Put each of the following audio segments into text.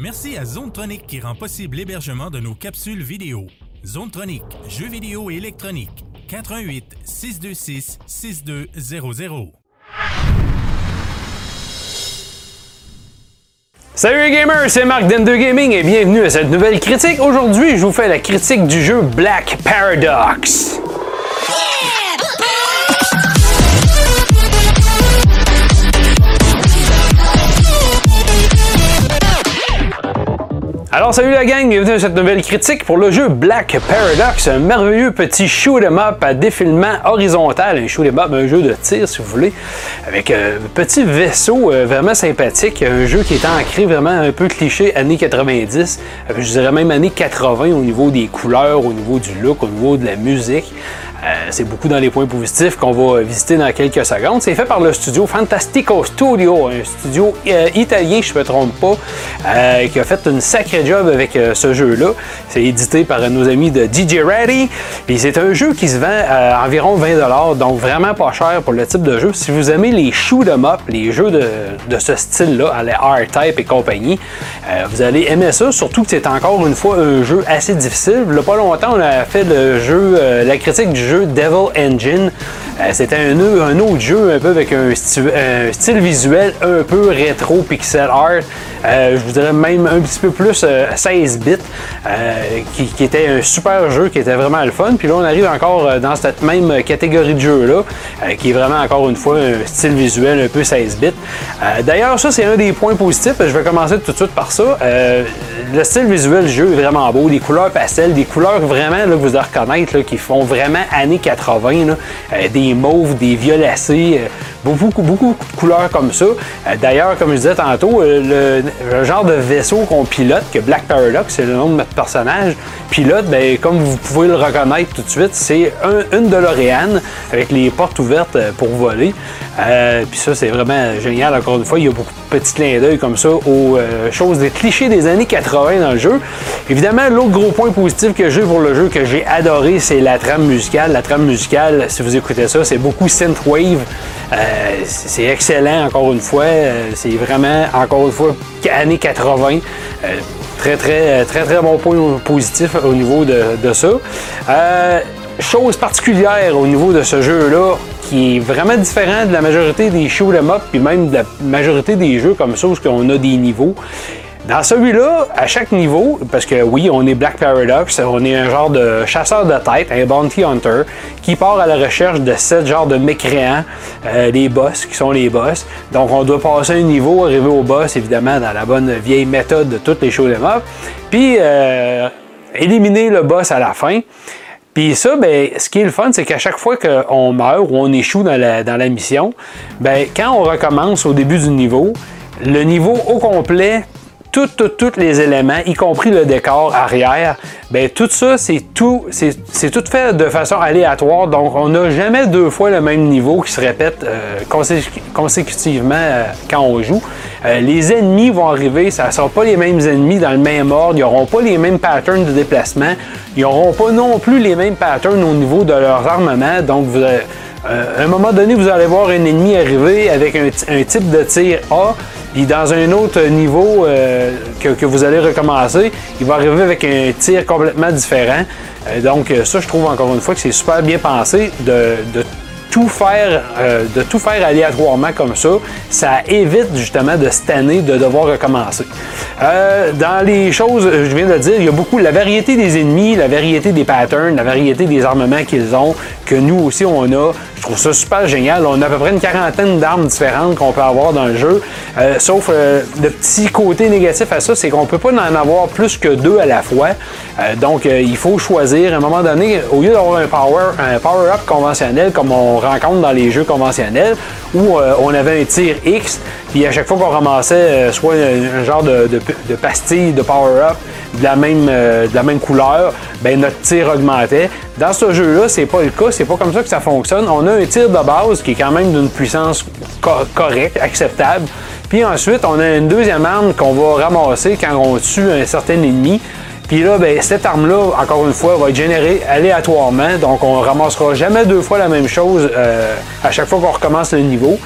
Merci à Zonetronic qui rend possible l'hébergement de nos capsules vidéo. Zonetronic, jeux vidéo et électronique. 88 626 6200. Salut les gamers, c'est Marc d'M2 Gaming et bienvenue à cette nouvelle critique. Aujourd'hui, je vous fais la critique du jeu Black Paradox. Salut la gang, bienvenue à cette nouvelle critique pour le jeu Black Paradox, un merveilleux petit shoot 'em up à défilement horizontal, un shoot 'em up, un jeu de tir si vous voulez, avec un petit vaisseau euh, vraiment sympathique, un jeu qui est ancré vraiment un peu cliché années 90, euh, je dirais même années 80 au niveau des couleurs, au niveau du look, au niveau de la musique. Euh, c'est beaucoup dans les points positifs qu'on va visiter dans quelques secondes. C'est fait par le studio Fantastico Studio, un studio euh, italien, je ne me trompe pas, euh, qui a fait une sacrée job avec ce jeu-là. C'est édité par nos amis de DJ Ready. Et c'est un jeu qui se vend à environ 20$, donc vraiment pas cher pour le type de jeu. Si vous aimez les shoot 'em up, les jeux de, ce style-là, les R-Type et compagnie, vous allez aimer ça, surtout que c'est encore une fois un jeu assez difficile. Il n'y a pas longtemps, on a fait le jeu, la critique du jeu Devil Engine. Euh, c'était un, autre jeu un peu avec un, style visuel un peu rétro pixel art. Euh, je vous dirais même un petit peu plus 16 euh, bits, qui, était un super jeu, qui était vraiment le fun. Puis là, on arrive encore dans cette même catégorie de jeu-là, qui est vraiment encore une fois un style visuel un peu 16 bits. D'ailleurs, ça, c'est un des points positifs. Je vais commencer tout de suite par ça. le style visuel du jeu est vraiment beau, des couleurs pastel, des couleurs vraiment là, que vous allez reconnaître, qui font vraiment années 80, des mauves, des violacés, beaucoup, beaucoup de couleurs comme ça. Euh, d'ailleurs, comme je disais tantôt, euh, le, genre de vaisseau qu'on pilote, que Black Paradox, c'est le nom de notre personnage, pilote, ben, comme vous pouvez le reconnaître tout de suite, c'est un, une DeLorean avec les portes ouvertes euh, pour voler. Puis ça, c'est vraiment génial. Encore une fois, il y a beaucoup de petits clins d'œil comme ça aux choses, des clichés des années 80 dans le jeu. Évidemment, l'autre gros point positif que j'ai pour le jeu, que j'ai adoré, c'est la trame musicale. La trame musicale, si vous écoutez ça, c'est beaucoup synthwave. Euh, c'est excellent, encore une fois. Euh, c'est vraiment, encore une fois, années 80. Euh, très, très, très, très bon point positif au niveau de, ça. chose particulière au niveau de ce jeu-là, qui est vraiment différent de la majorité des show 'em up, puis même de la majorité des jeux comme ça, où on a des niveaux. Dans celui-là, à chaque niveau, parce que oui, on est Black Paradox, on est un genre de chasseur de tête, un bounty hunter, qui part à la recherche de sept genres de mécréants, euh, des boss, qui sont les boss. Donc on doit passer un niveau, arriver au boss, évidemment, dans la bonne vieille méthode de toutes les choses up, puis euh, éliminer le boss à la fin. Puis ça, ben, ce qui est le fun, c'est qu'à chaque fois qu'on meurt ou on échoue dans la, dans la mission, ben, quand on recommence au début du niveau, le niveau au complet tous les éléments, y compris le décor arrière, ben tout ça, c'est tout, c'est tout fait de façon aléatoire. Donc, on n'a jamais deux fois le même niveau qui se répète euh, consécutivement euh, quand on joue. Euh, les ennemis vont arriver, ça ne sera pas les mêmes ennemis dans le même ordre, ils n'auront pas les mêmes patterns de déplacement, ils n'auront pas non plus les mêmes patterns au niveau de leurs armements. Donc, vous, à un moment donné, vous allez voir un ennemi arriver avec un type de tir A puis dans un autre niveau euh, que, vous allez recommencer, il va arriver avec un tir complètement différent. Euh, donc ça, je trouve encore une fois que c'est super bien pensé de, tout faire, euh, de tout faire aléatoirement comme ça, ça évite justement de cette de devoir recommencer. dans les choses, je viens de dire, il y a beaucoup la variété des ennemis, la variété des patterns, la variété des armements qu'ils ont, que nous aussi on a. Je trouve ça super génial. On a à peu près une quarantaine d'armes différentes qu'on peut avoir dans le jeu. Euh, sauf euh, le petit côté négatif à ça, c'est qu'on peut pas en avoir plus que deux à la fois. Euh, donc il faut choisir à un moment donné, au lieu d'avoir un power, un power-up conventionnel comme on rencontre dans les jeux conventionnels, où on avait un tir X, puis à chaque fois qu'on ramassait soit un, genre de, de, pastille de power-up de la même, de la même couleur, ben notre tir augmentait. Dans ce jeu-là, c'est pas le cas, c'est pas comme ça que ça fonctionne. On a un tir de base qui est quand même d'une puissance correcte, acceptable. Puis ensuite, on a une deuxième arme qu'on va ramasser quand on tue un certain ennemi. Puis là, ben, cette arme-là, encore une fois, va être générée aléatoirement. Donc, on ramassera jamais deux fois la même chose euh, à chaque fois qu'on recommence le niveau.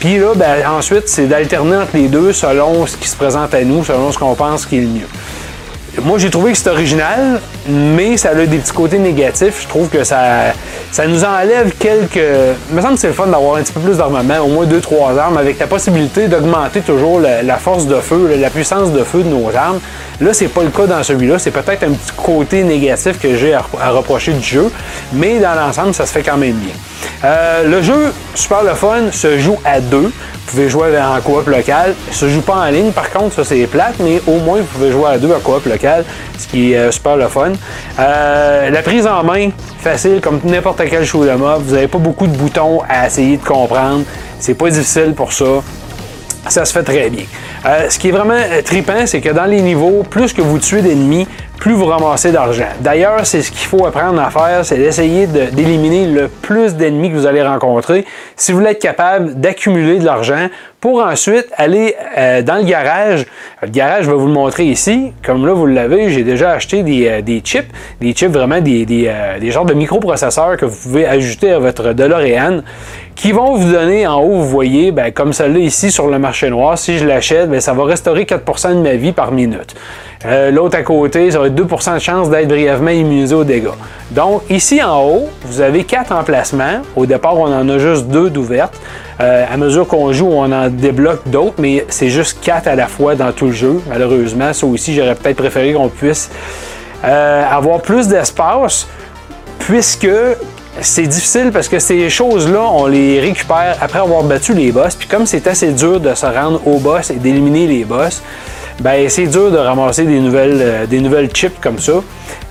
Puis là, ben, ensuite, c'est d'alterner entre les deux selon ce qui se présente à nous, selon ce qu'on pense qui est le mieux. Moi, j'ai trouvé que c'est original, mais ça a des petits côtés négatifs. Je trouve que ça, ça nous enlève quelques. Il me semble que c'est le fun d'avoir un petit peu plus d'armement, au moins 2-3 armes, avec la possibilité d'augmenter toujours la, force de feu, la puissance de feu de nos armes. Là, c'est pas le cas dans celui-là. C'est peut-être un petit côté négatif que j'ai à, reprocher du jeu, mais dans l'ensemble, ça se fait quand même bien. Euh, le jeu, super le fun, se joue à deux. Vous pouvez jouer en coop local. Il se joue pas en ligne, par contre, ça c'est plate, mais au moins vous pouvez jouer à deux en coop local, ce qui est euh, super le fun. Euh, la prise en main, facile comme n'importe quel show de mob. Vous n'avez pas beaucoup de boutons à essayer de comprendre. C'est pas difficile pour ça. Ça se fait très bien. Ce qui est vraiment trippant, c'est que dans les niveaux, plus que vous tuez d'ennemis, plus vous ramassez d'argent. D'ailleurs, c'est ce qu'il faut apprendre à faire, c'est d'essayer d'éliminer le plus d'ennemis que vous allez rencontrer. Si vous voulez être capable d'accumuler de l'argent pour ensuite aller euh, dans le garage. Le garage, je vais vous le montrer ici. Comme là, vous l'avez, j'ai déjà acheté des, euh, chips, des chips vraiment des, euh, des, genres de microprocesseurs que vous pouvez ajouter à votre DeLorean qui vont vous donner en haut, vous voyez, ben, comme celle-là ici sur le marché noir, si je l'achète, ben, ça va restaurer 4% de ma vie par minute. Euh, l'autre à côté, ça va être 2% de chance d'être brièvement immunisé aux dégâts. Donc, ici en haut, vous avez quatre emplacements. Au départ, on en a juste deux d'ouvertes. Euh, à mesure qu'on joue, on en débloque d'autres, mais c'est juste quatre à la fois dans tout le jeu. Malheureusement, ça aussi, j'aurais peut-être préféré qu'on puisse euh, avoir plus d'espace, puisque c'est difficile parce que ces choses-là, on les récupère après avoir battu les boss. Puis comme c'est assez dur de se rendre au boss et d'éliminer les boss, ben c'est dur de ramasser des nouvelles, euh, des nouvelles chips comme ça.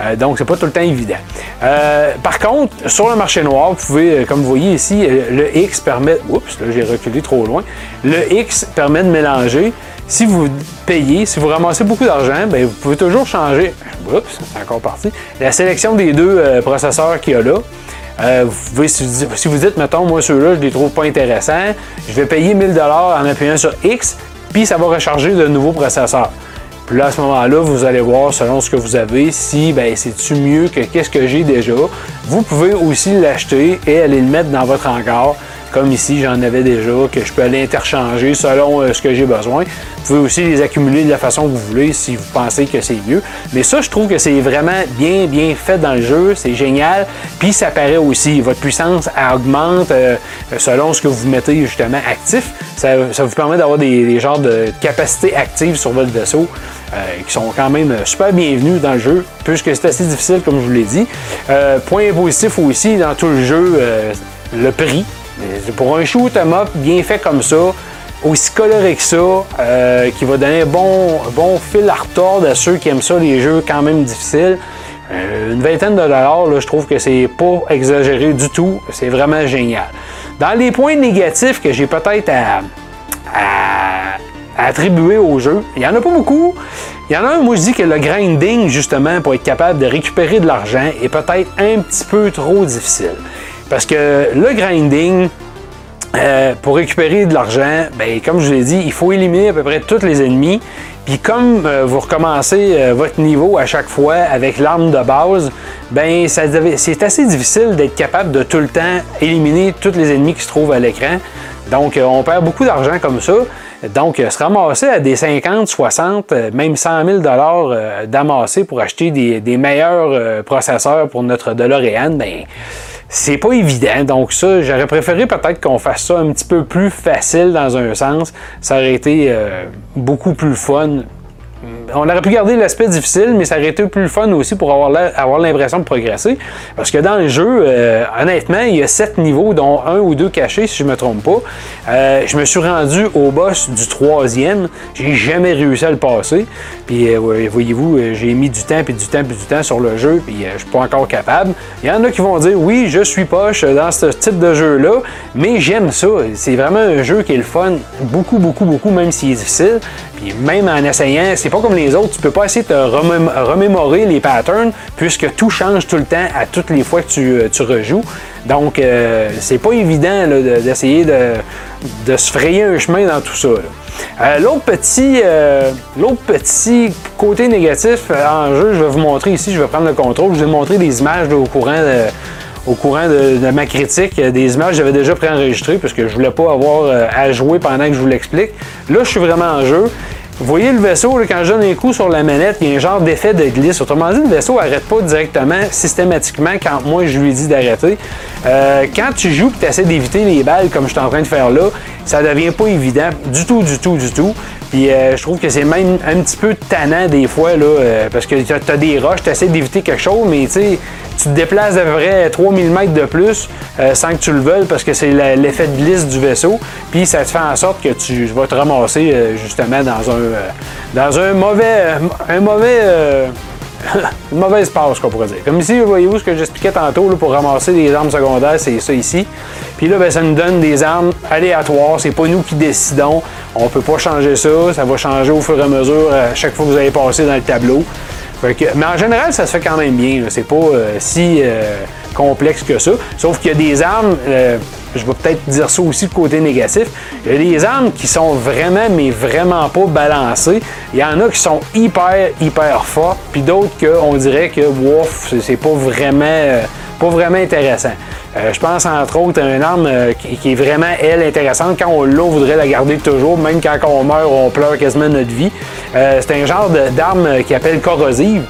Euh, donc, c'est pas tout le temps évident. Euh, par contre, sur le marché noir, vous pouvez, comme vous voyez ici, le X permet. Oups, là j'ai reculé trop loin. Le X permet de mélanger. Si vous payez, si vous ramassez beaucoup d'argent, ben, vous pouvez toujours changer. Oups, c'est encore parti. La sélection des deux processeurs qu'il y a là. vous pouvez, si vous dites, mettons, moi ceux-là, je les trouve pas intéressants, je vais payer 1000$ en appuyant sur X, puis ça va recharger de nouveaux processeurs. Puis là, à ce moment-là, vous allez voir selon ce que vous avez, si ben, c'est-tu mieux que qu'est-ce que j'ai déjà. Vous pouvez aussi l'acheter et aller le mettre dans votre hangar. Comme ici, j'en avais déjà, que je peux aller interchanger selon euh, ce que j'ai besoin. Vous pouvez aussi les accumuler de la façon que vous voulez si vous pensez que c'est mieux. Mais ça, je trouve que c'est vraiment bien, bien fait dans le jeu. C'est génial. Puis ça paraît aussi. Votre puissance augmente euh, selon ce que vous mettez justement actif. Ça, vous permet d'avoir des, genres de capacités actives sur votre vaisseau. Euh, qui sont quand même super bienvenus dans le jeu, puisque c'est assez difficile, comme je vous l'ai dit. point positif aussi dans tout le jeu, le prix. Pour un shoot up bien fait comme ça, aussi coloré que ça, euh, qui va donner un bon, bon fil à retordre à ceux qui aiment ça, les jeux quand même difficiles. Euh, une vingtaine de dollars, là, je trouve que c'est pas exagéré du tout. C'est vraiment génial. Dans les points négatifs que j'ai peut-être à, attribuer au jeu, il n'y en a pas beaucoup. Il y en a un, moi je dis que le grinding, justement, pour être capable de récupérer de l'argent, est peut-être un petit peu trop difficile. Parce que le grinding, euh, pour récupérer de l'argent, ben, comme je l'ai dit, il faut éliminer à peu près tous les ennemis. Puis comme euh, vous recommencez euh, votre niveau à chaque fois avec l'arme de base, ben c'est assez difficile d'être capable de tout le temps éliminer tous les ennemis qui se trouvent à l'écran. Donc on perd beaucoup d'argent comme ça. Donc, se ramasser à des 50, 60, même 100 000 dollars d'amasser pour acheter des, des meilleurs processeurs pour notre DeLorean, ben, c'est pas évident. Donc ça, j'aurais préféré peut-être qu'on fasse ça un petit peu plus facile dans un sens. Ça aurait été euh, beaucoup plus fun on aurait pu garder l'aspect difficile, mais ça aurait été plus fun aussi pour avoir l'impression de progresser. Parce que dans le jeu, euh, honnêtement, il y a sept niveaux, dont un ou deux cachés, si je ne me trompe pas. Euh, je me suis rendu au boss du troisième. J'ai jamais réussi à le passer. Puis, euh, voyez-vous, j'ai mis du temps, puis du temps, puis du temps sur le jeu, puis je suis pas encore capable. Il y en a qui vont dire, oui, je suis poche dans ce type de jeu-là, mais j'aime ça. C'est vraiment un jeu qui est le fun, beaucoup, beaucoup, beaucoup, même s'il est difficile. Puis même en essayant, c'est pas comme les autres, tu peux pas essayer de remémorer les patterns puisque tout change tout le temps à toutes les fois que tu, euh, rejoues. Donc, euh, c'est pas évident d'essayer de, se frayer un chemin dans tout ça. Euh, l'autre petit, petit côté négatif en jeu, je vais vous montrer ici, je vais prendre le contrôle, je vais vous montrer des images au courant au courant de, ma critique. euh, Des images que j'avais déjà préenregistrées parce que je voulais pas avoir euh, à jouer pendant que je vous l'explique. Là, je suis vraiment en jeu. Vous voyez le vaisseau, quand je donne un coup sur la manette, il y a un genre d'effet de glisse. Autrement dit, le vaisseau n'arrête pas directement, systématiquement, quand moi je lui dis d'arrêter. Euh, quand tu joues et tu essaies d'éviter les balles, comme je suis en train de faire là, ça devient pas évident du tout, du tout, du tout. Puis je trouve que c'est même un petit peu tannant des fois, là, parce que tu as, des roches, tu essaies d'éviter quelque chose, mais tu sais, tu te déplaces d'à peu près 3000 mètres de plus euh, sans que tu le veuilles parce que c'est l'effet de glisse du vaisseau. Puis ça te fait en sorte que tu vas te ramasser euh, justement dans un, euh, dans un mauvais, un mauvais, une mauvaise passe, qu'on pourrait dire. Comme ici, voyez-vous ce que j'expliquais tantôt là, pour ramasser des armes secondaires, c'est ça ici. Puis là, ben, ça nous donne des armes aléatoires. C'est pas nous qui décidons. On peut pas changer ça. Ça va changer au fur et à mesure à chaque fois que vous allez passer dans le tableau. Mais en général, ça se fait quand même bien. C'est pas euh, si euh, complexe que ça. Sauf qu'il y a des armes, euh, je vais peut-être dire ça aussi de côté négatif, il y a des armes qui sont vraiment, mais vraiment pas balancées. Il y en a qui sont hyper, hyper fortes, puis d'autres qu'on dirait que, wouf, c'est- pas vraiment, pas vraiment intéressant. Euh, je pense entre autres à une arme euh, qui, est vraiment, elle, intéressante. Quand on l'a, on voudrait la garder toujours, même quand on meurt, on pleure quasiment notre vie. Euh, c'est un genre d'arme qui appelle corrosive.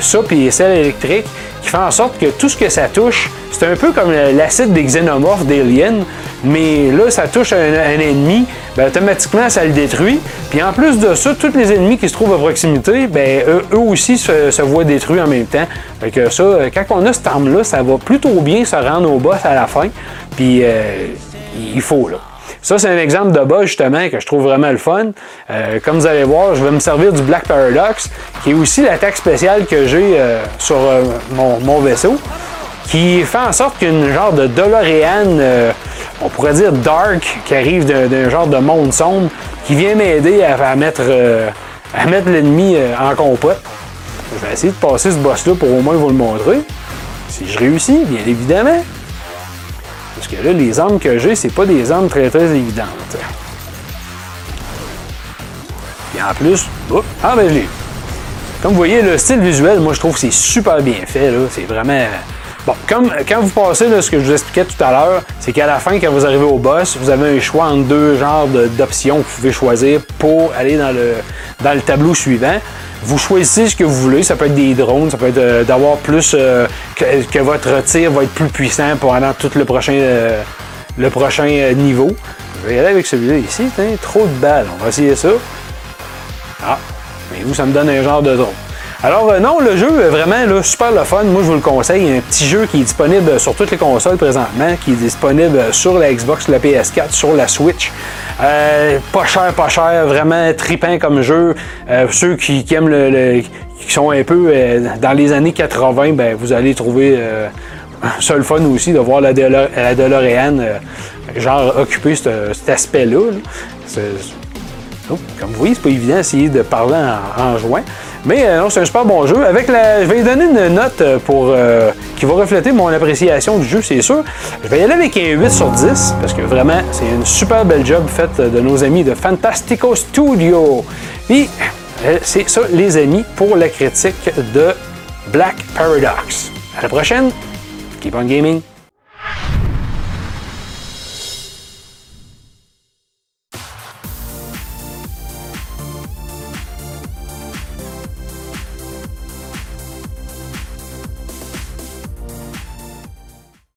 Ça, puis celle électrique, qui fait en sorte que tout ce que ça touche, c'est un peu comme l'acide des xénomorphes d'Alien, mais là, ça touche un ennemi, ben, automatiquement, ça le détruit. Puis en plus de ça, tous les ennemis qui se trouvent à proximité, ben, eux, eux aussi se, se voient détruits en même temps. Fait que ça, euh, quand on a cette arme-là, ça va plutôt bien se rendre au boss à la fin. Puis euh, il faut, là. Ça, c'est un exemple de boss, justement, que je trouve vraiment le fun. Euh, comme vous allez voir, je vais me servir du Black Paradox, qui est aussi l'attaque spéciale que j'ai euh, sur euh, mon, mon vaisseau, qui fait en sorte qu'une genre de DeLorean, euh, on pourrait dire dark, qui arrive d'un genre de monde sombre, qui vient m'aider à, mettre, euh, à mettre l'ennemi euh, en compote. Je vais essayer de passer ce boss-là pour au moins vous le montrer. Si je réussis, bien évidemment. Parce que là, les armes que j'ai, c'est pas des armes très très évidentes. Et en plus, oh, ah ben je. Comme vous voyez, le style visuel, moi je trouve que c'est super bien fait. C'est vraiment. Bon, comme quand vous passez là, ce que je vous expliquais tout à l'heure, c'est qu'à la fin, quand vous arrivez au boss, vous avez un choix entre deux genres d'options que vous pouvez choisir pour aller dans le, dans le tableau suivant. Vous choisissez ce que vous voulez. Ça peut être des drones, ça peut être euh, d'avoir plus. euh, que, votre tir va être plus puissant pendant tout le prochain, euh, le prochain euh, niveau. Je vais y aller avec celui-là ici. Trop de balles. On va essayer ça. Ah, mais vous, ça me donne un genre de drone. Alors, euh, non, le jeu est vraiment super le fun. Moi, je vous le conseille. Un petit jeu qui est disponible sur toutes les consoles présentement, qui est disponible sur la Xbox, la PS4, sur la Switch. Euh, pas cher, pas cher, vraiment tripant comme jeu. Euh, ceux qui, aiment le, le- qui sont un peu euh, dans les années 80, ben, vous allez trouver ça le fun aussi de voir la, Delo- la DeLorean genre occuper ce- cet aspect-là. Oh, comme vous voyez, c'est pas évident d'essayer de parler en, en. Mais euh, non, c'est un super bon jeu. Avec la, je vais lui donner une note euh, pour, euh, qui va refléter mon appréciation du jeu, c'est sûr. Je vais y aller avec un 8 sur 10 parce que vraiment, c'est une super belle job faite de nos amis de Fantastico Studio. Puis, euh, c'est ça, les amis, pour la critique de Black Paradox. À la prochaine. Keep on gaming.